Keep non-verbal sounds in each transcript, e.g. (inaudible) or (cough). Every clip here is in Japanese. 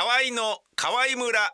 河合の河合村。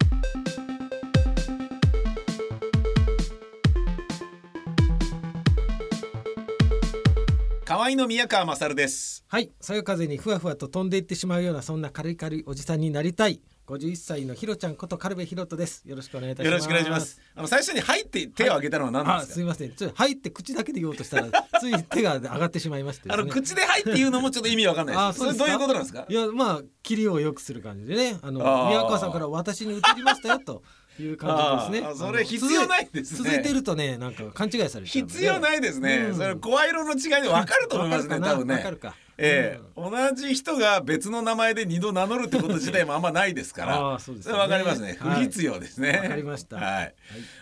河合の宮川勝です。はい、そよ風にふわふわと飛んでいってしまうようなそんな軽い軽いおじさんになりたい。51歳のひろちゃんこと軽部ひろとです。よろしくお願いいたします。よろしくお願いします。あの最初に入って手を挙げたのは何ですか、すみません。ちょっと入って口だけで言おうとしたら (laughs) つい手が上がってしまいましてね。あの口で入って言うのもちょっと意味わかんないです。それどういうことなんですか？いやまあ切りを良くする感じでね。あの宮川さんから私に移りましたよという感じですね。それ必要ないですね。続いてるとねなんか勘違いされちゃうので。必要ないですね、うん。それ声色の違いでわかると思いますね多分ね。わかるかええ。同じ人が別の名前で二度名乗るってこと自体もあんまないですから。あーそうですよね。かりますね。不はい。必要ですね。わかりました。はい、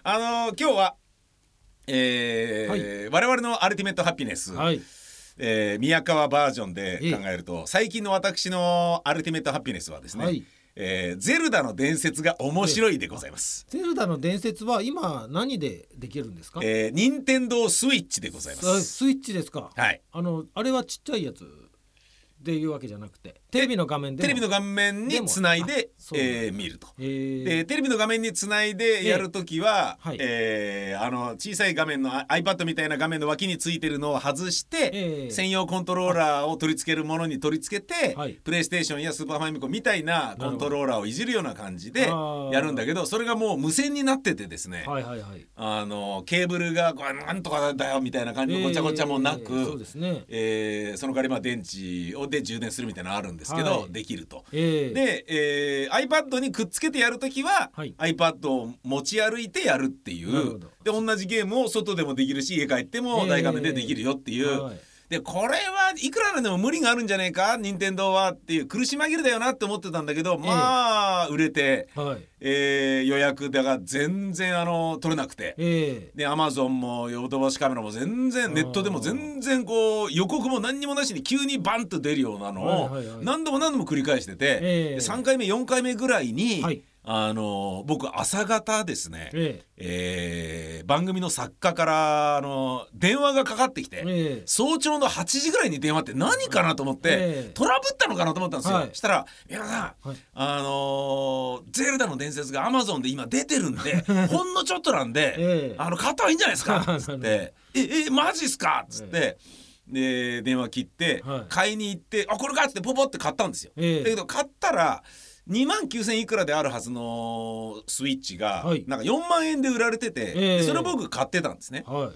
あのー今日はえー我々のアルティメットハピネス、はい。えー宮川バージョンで考えると最近の私のアルティメットハピネスはですね、はいえーゼルダの伝説が面白いでございます。ゼルダの伝説は今何でできるんですか、えー、任天堂スイッチでございます。あスイッチですか、はい。あのあれはちっちゃいやつ？っていうわけじゃなくてテレビの画面でも。テレビの画面につないでえー見ると。えー。でテレビの画面につないでやるときは、ええはい。えーあの小さい画面のあ iPad みたいな画面の脇についてるのを外して、ええ。専用コントローラーを取り付けるものに取り付けて、はい。プレイステーションやスーパーファミコンみたいなコントローラーをいじるような感じでやるんだけどそれがもう無線になっててですね、はいはいはい。あのケーブルがこれなんとかだよみたいな感じのごちゃごちゃもなく、えーそうですね。えーその代わりまあ電池をで充電するみたいなのあるんですけど、はい。できると。えー、で、えー iPad にくっつけてやるときは、はい iPad を持ち歩いてやるっていうで同じゲームを外でもできるし家帰っても大画面でできるよっていう、はいでこれはいくらなんでも無理があるんじゃねえか？任天堂はっていう苦し紛れだよなって思ってたんだけど、まあ売れて、はい。えー予約だが全然あの取れなくて。えでアマゾンもヨドバシカメラも全然ネットでも全然こう予告も何にもなしに急にバンと出るようなのを何度も何度も繰り返してて、ええ。で3回目4回目ぐらいに、はいあの僕朝方ですね、ー、え。えー番組の作家からあの電話がかかってきて、ー、え。ー、早朝の8時ぐらいに電話って何かなと思って、ええ。トラブったのかなと思ったんですよ。はい。したら「皆さん、はい。あのーゼルダの伝説がアマゾンで今出てるんで (laughs) ほんのちょっとなんで、ええ。あの買った方がいいんじゃないですか」(laughs) っつって「ええマジっすか?」っつって。で電話切って、はい。買いに行って「あこれか」っつってポポって買ったんですよ。ええ。だけど買ったら2万9,000いくらであるはずのスイッチが、はい。なんか4万円で売られてて、ええ。でそれを僕買ってたんですね。はい。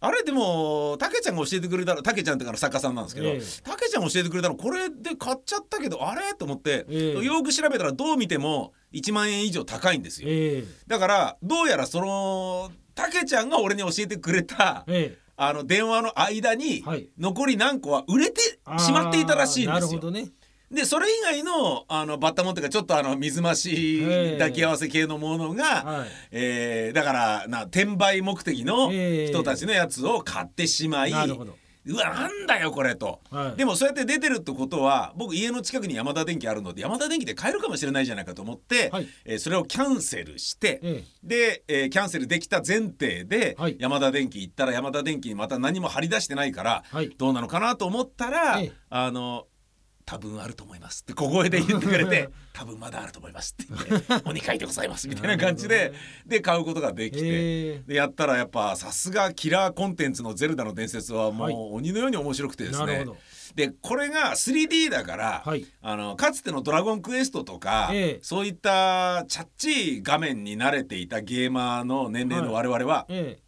あれでもたけちゃんが教えてくれたのたけちゃんってか作家さんなんですけどええ。たけちゃんが教えてくれたのこれで買っちゃったけどあれ？と思って、ええ。よく調べたらどう見ても1万円以上高いんですよ。えー、だからどうやらそのたけちゃんが俺に教えてくれたえあの電話の間にはい。残り何個は売れてー、しまっていたらしいんあーなですよ。るほどねでそれ以外のあのバッタモンっていうかちょっとあの水増しええ。抱き合わせ系のものが、はい。えーだからな転売目的のええ。人たちのやつを買ってしまい、うわなんだよこれと。はい。でもそうやって出てるってことは僕家の近くにヤマダ電機あるのでヤマダ電機で買えるかもしれないじゃないかと思って、はい。えーそれをキャンセルして、えで、えーキャンセルできた前提で、はい。ヤマダ電機行ったらヤマダ電機にまた何も張り出してないから、はい。どうなのかなと思ったら、ええ。あの多分あると思いますって小声で言ってくれて (laughs) 多分まだあると思いますって言ってお2回でございますみたいな感じで、で買うことができて、え。でやったらやっぱさすがキラーコンテンツの「ゼルダの伝説」はもはい。う鬼のように面白くてですね。でこれが 3D だから、はい。あのかつての「ドラゴンクエスト」とか、ええ。そういったチャッチい画面に慣れていたゲーマーの年齢の我々は、え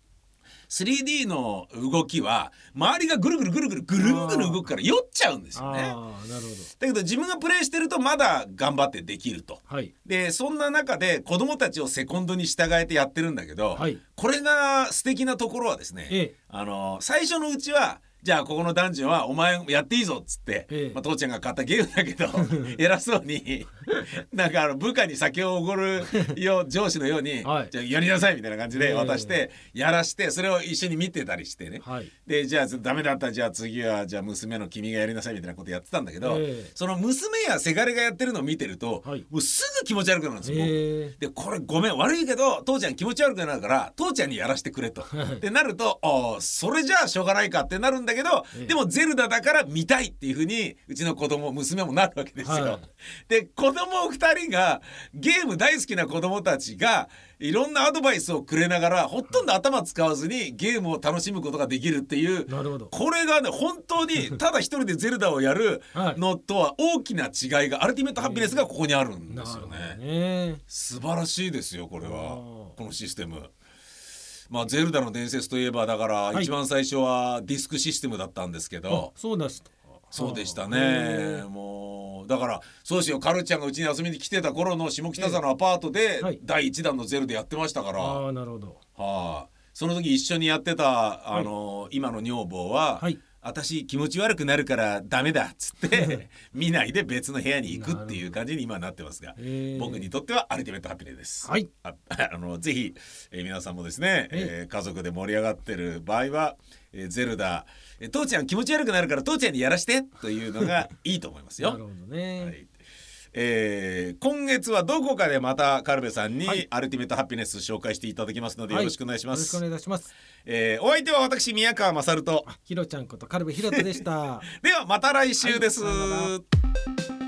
3D の動きは周りがぐるぐるぐるぐるぐるんぐる動くから酔っちゃうんですー、よね。ああなるほどだけど自分がプレイしてるとまだ頑張ってできると。はいでそんな中で子供たちをセコンドに従えてやってるんだけど、はいこれが素敵なところはですね、ええあの最初のうちはじゃあここのダンジョンはお前やっていいぞっつって、ええ。まあ、父ちゃんが買ったゲームだけど (laughs) 偉そうになんかあの部下に酒をおごるよ上司のように、はい。じゃあやりなさいみたいな感じでええ。渡して、やらしてそれを一緒に見てたりしてね、はい。でじゃあダメだったじゃあ次はじゃあ娘の君がやりなさいみたいなことやってたんだけど、ええ。その娘やせがれがやってるのを見てると、はい。もうすぐ気持ち悪くなるんですよ。えでこれごめん悪いけど父ちゃん気持ち悪くなるから父ちゃんにやらせてくれと。ってなるとああそれじゃあしょうがないかってなるんだだけど、ええ。でもゼルダだから見たいっていうふうにうちの子供娘もなるわけですよ。はい。で子供2人がゲーム大好きな子供たちがいろんなアドバイスをくれながらほとんど頭使わずにゲームを楽しむことができるっていうなるほど。これがね本当に (laughs) ただ一人でゼルダをやるのとは大きな違いがアルティメットハピネスがここにあるんですよね。ね。素晴らしいですよこれは。このシステム。まあゼルダの伝説といえばだからはい。一番最初はディスクシステムだったんですけあど、そうですと。そうでしたへねー。もうだからそうですよカルちゃんがうちに遊びに来てた頃の下北沢のアパートではい。第一弾のゼルダやってましたから、ああなるほど。はい、その時一緒にやってたあの、今の女房は、はい私気持ち悪くなるからダメだっつって (laughs) 見ないで別の部屋に行くっていう感じに今なってますが、僕にとってはアルティメットハピネです。はい。ああのぜひ、えー皆さんもですね、ええー家族で盛り上がってる場合は、えーゼルダ、えー父ちゃん気持ち悪くなるから父ちゃんにやらしてというのがいいと思いますよ。(laughs) なるほどね、はいえー今月はどこかでまたカルベさんにはい。アルティメットハピネス紹介していただきますのでよろしくお願いします。よろしくお願いします。えーお相手は私宮川勝と。ひろちゃんことカルベひろとでした。(laughs) ではまた来週です。はい